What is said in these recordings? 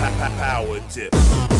Power tip.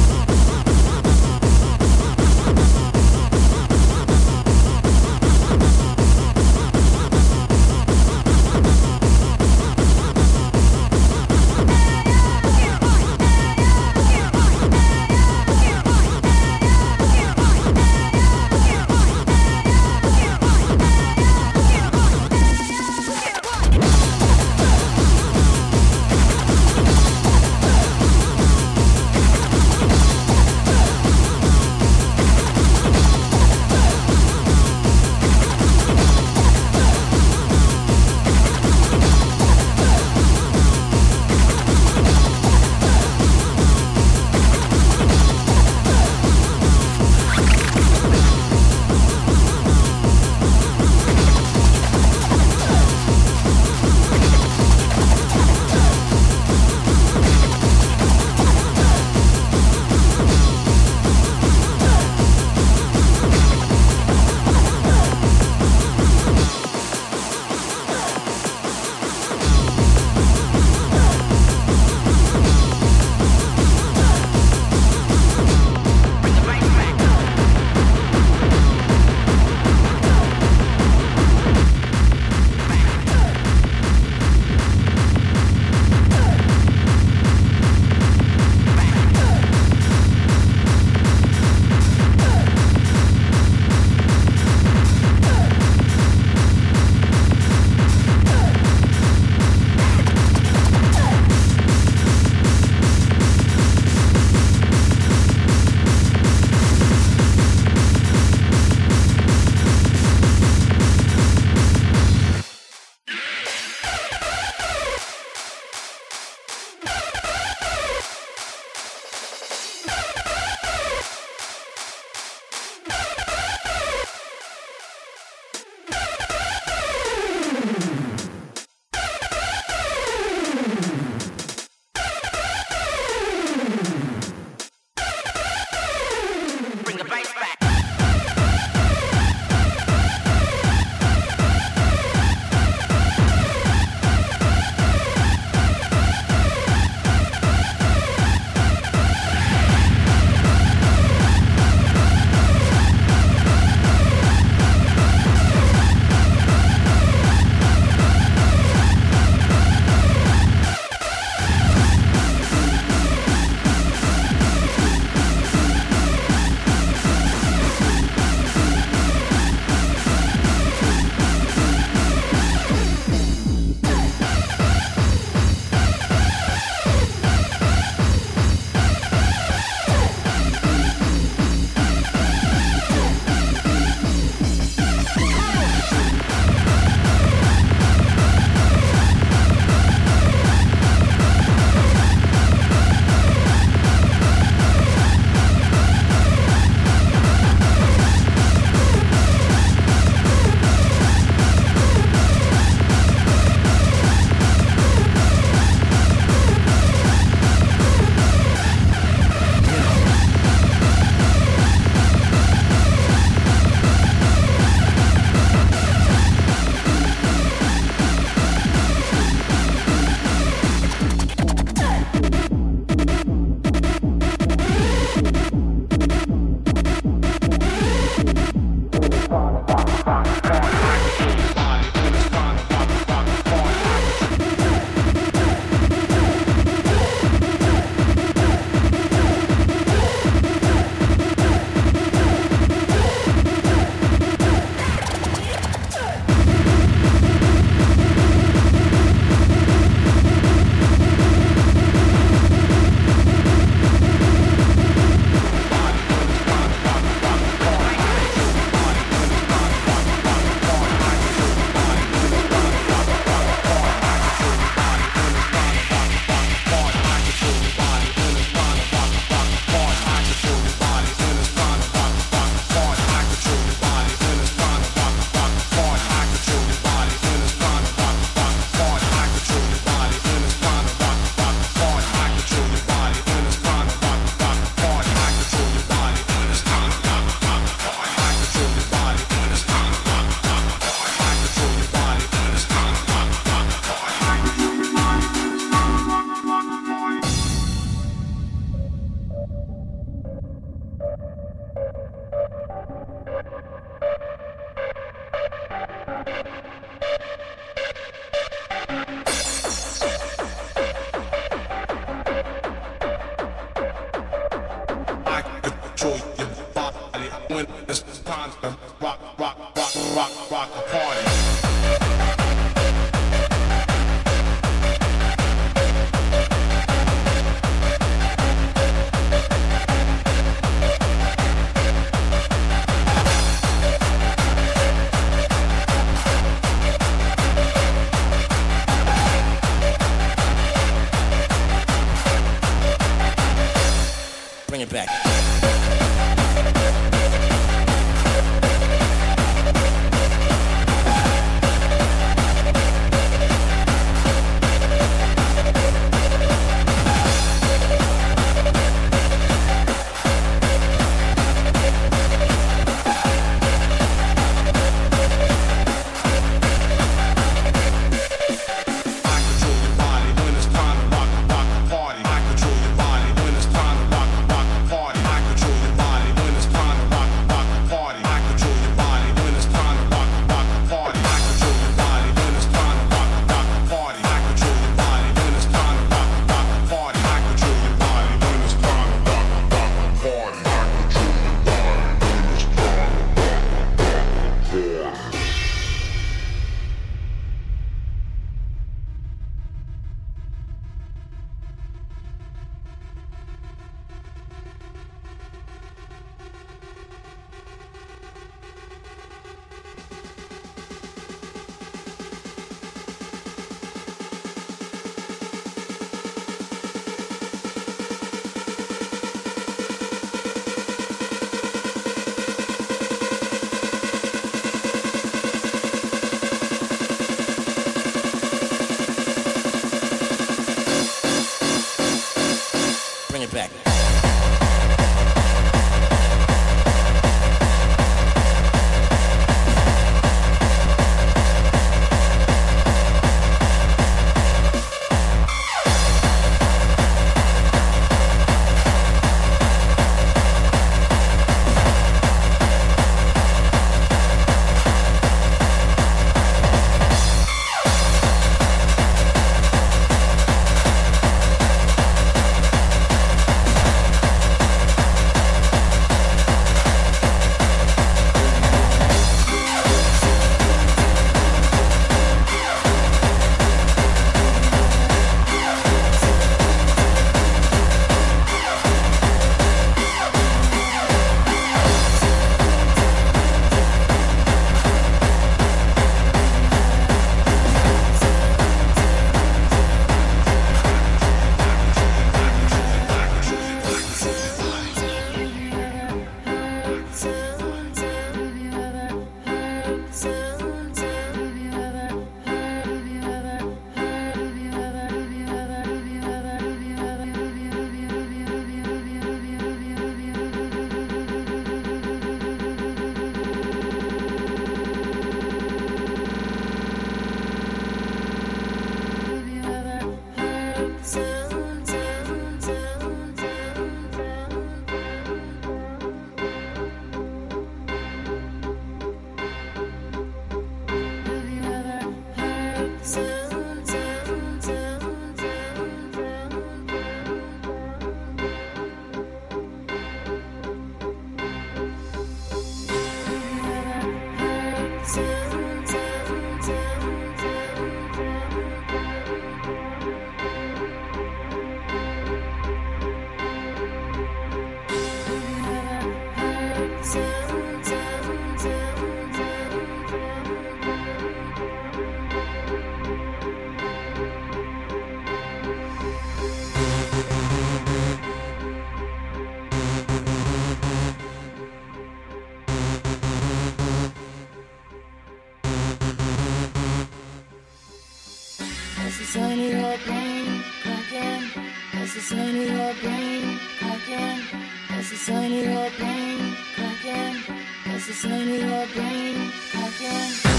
sun in your brain cracking. That's the sun in your brain cracking. That's the sun in your brain cracking. That's the sun in your brain cracking.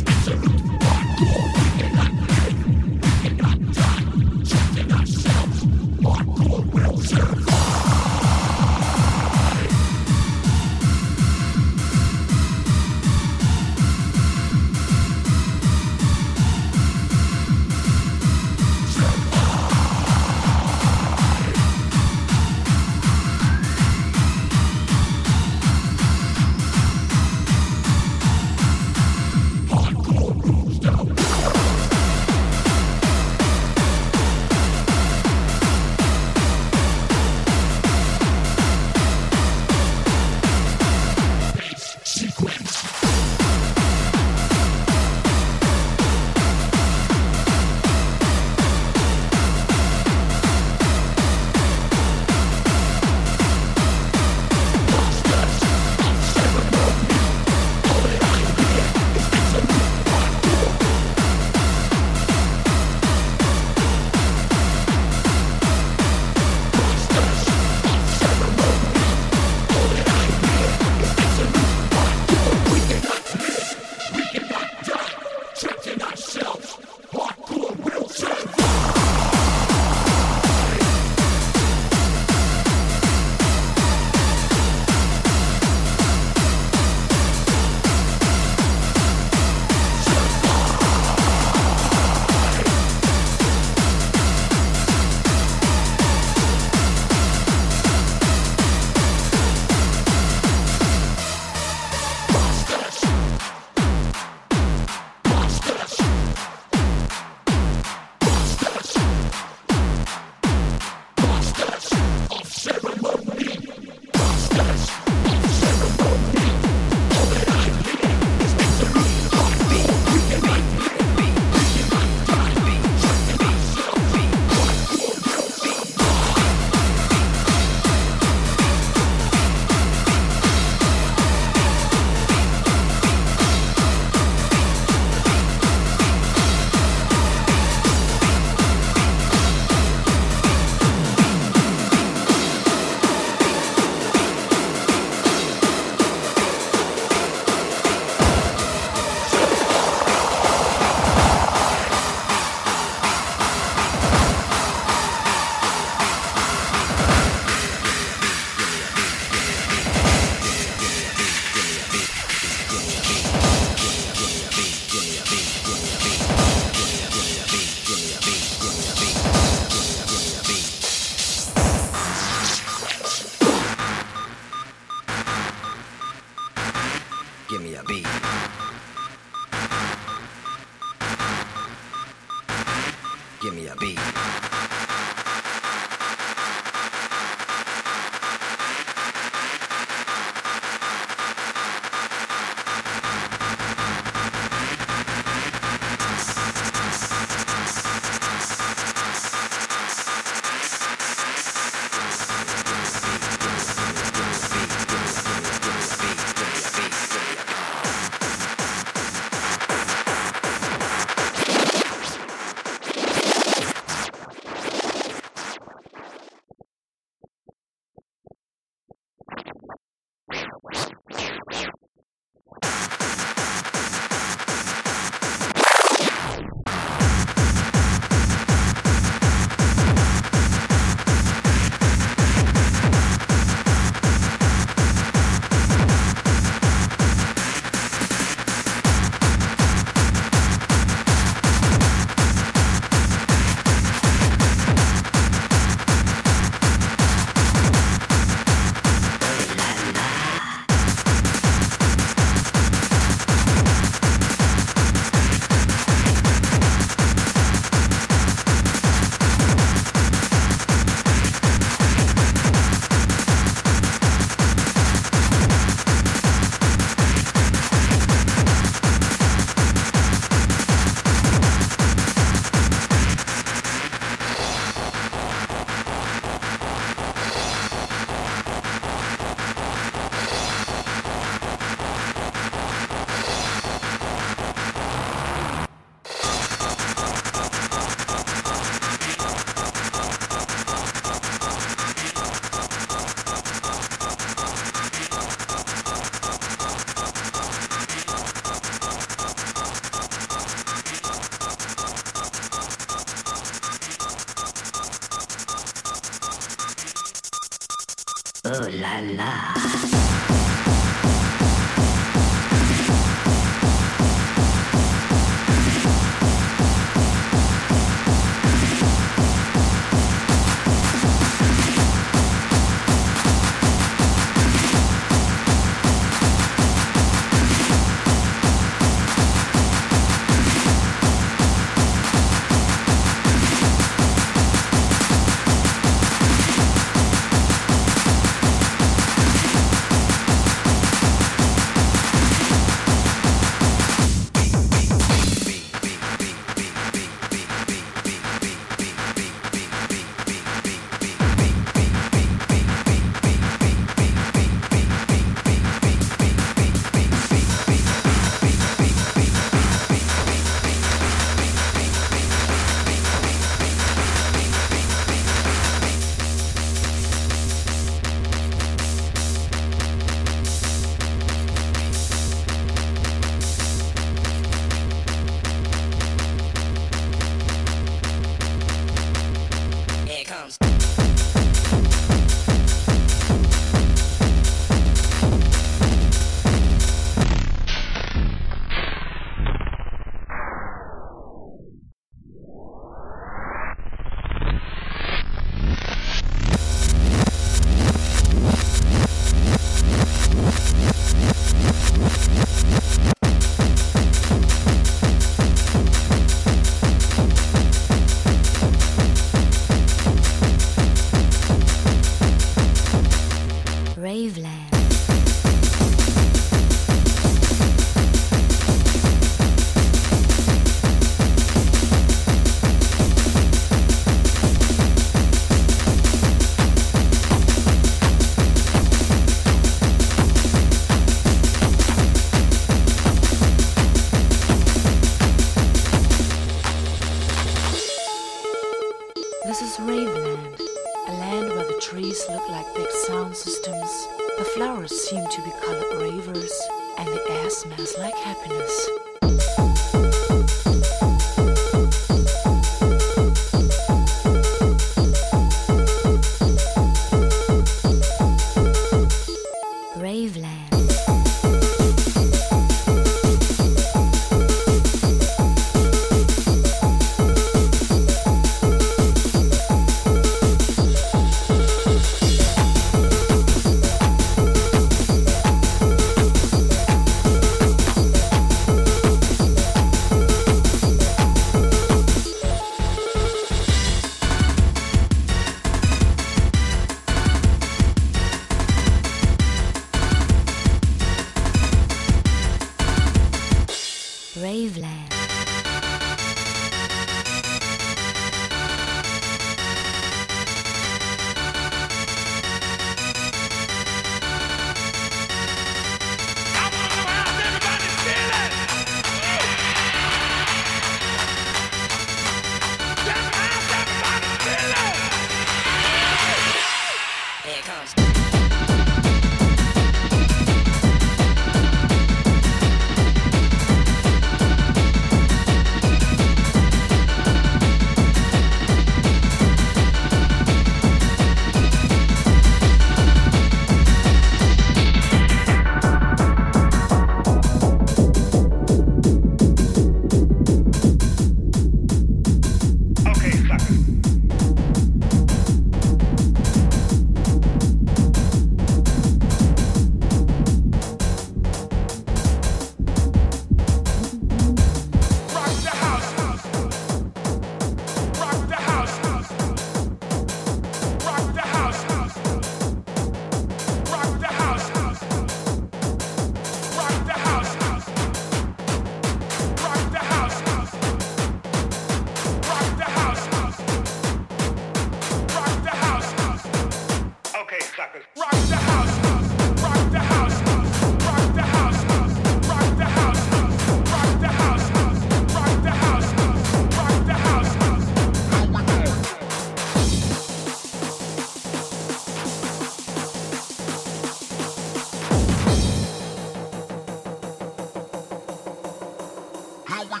Got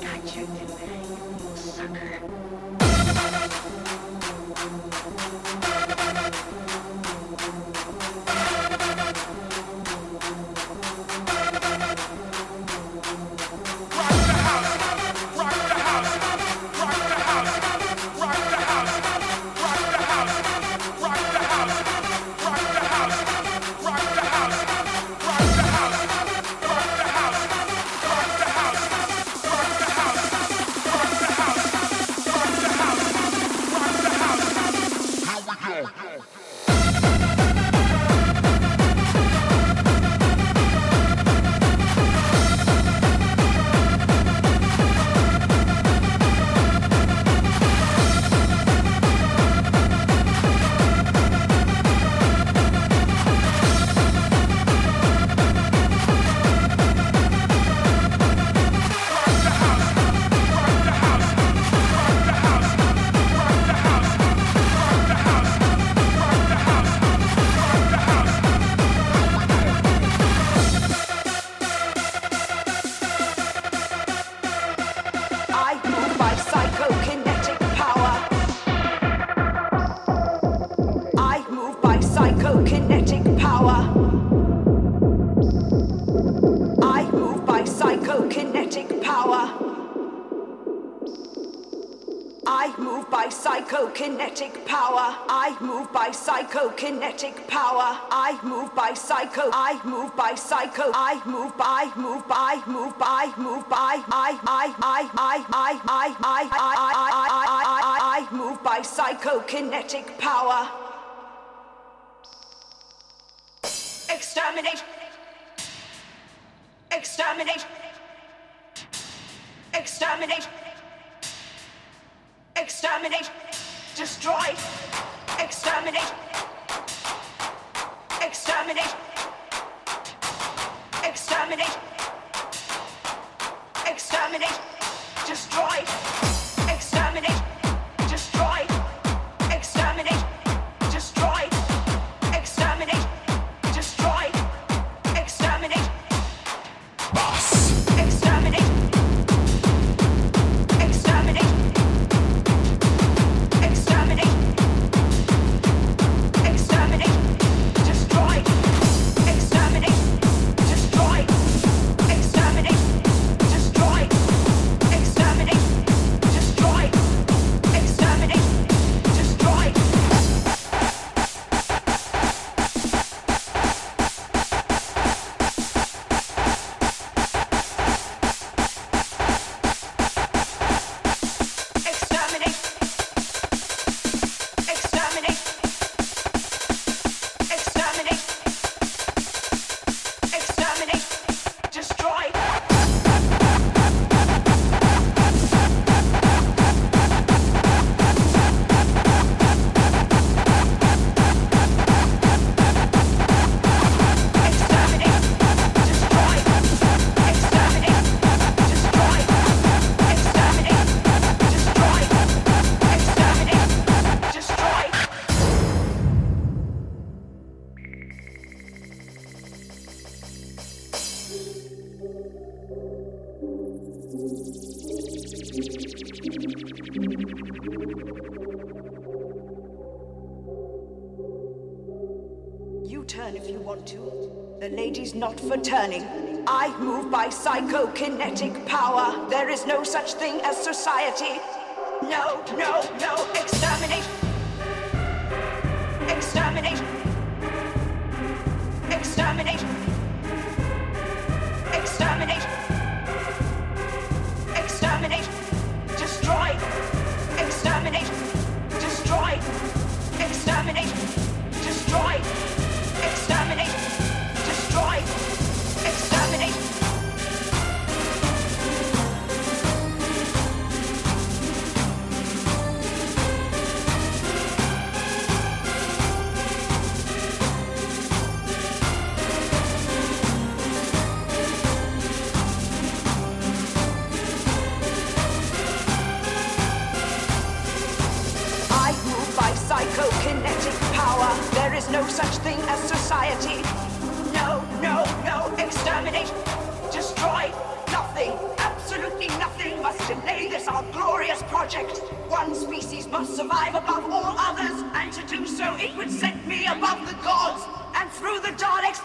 Gotcha tonight, sucker. By psychokinetic power. I move by psychokinetic power. I move by psycho. I move by psycho. I move by move by move by move by I I I I I I I I I I I move by psychokinetic power. Exterminate. Exterminate. Exterminate. Exterminate. Destroy. Exterminate. Exterminate. Exterminate. Exterminate. Destroy. Would set me above the gods, and through the Daleks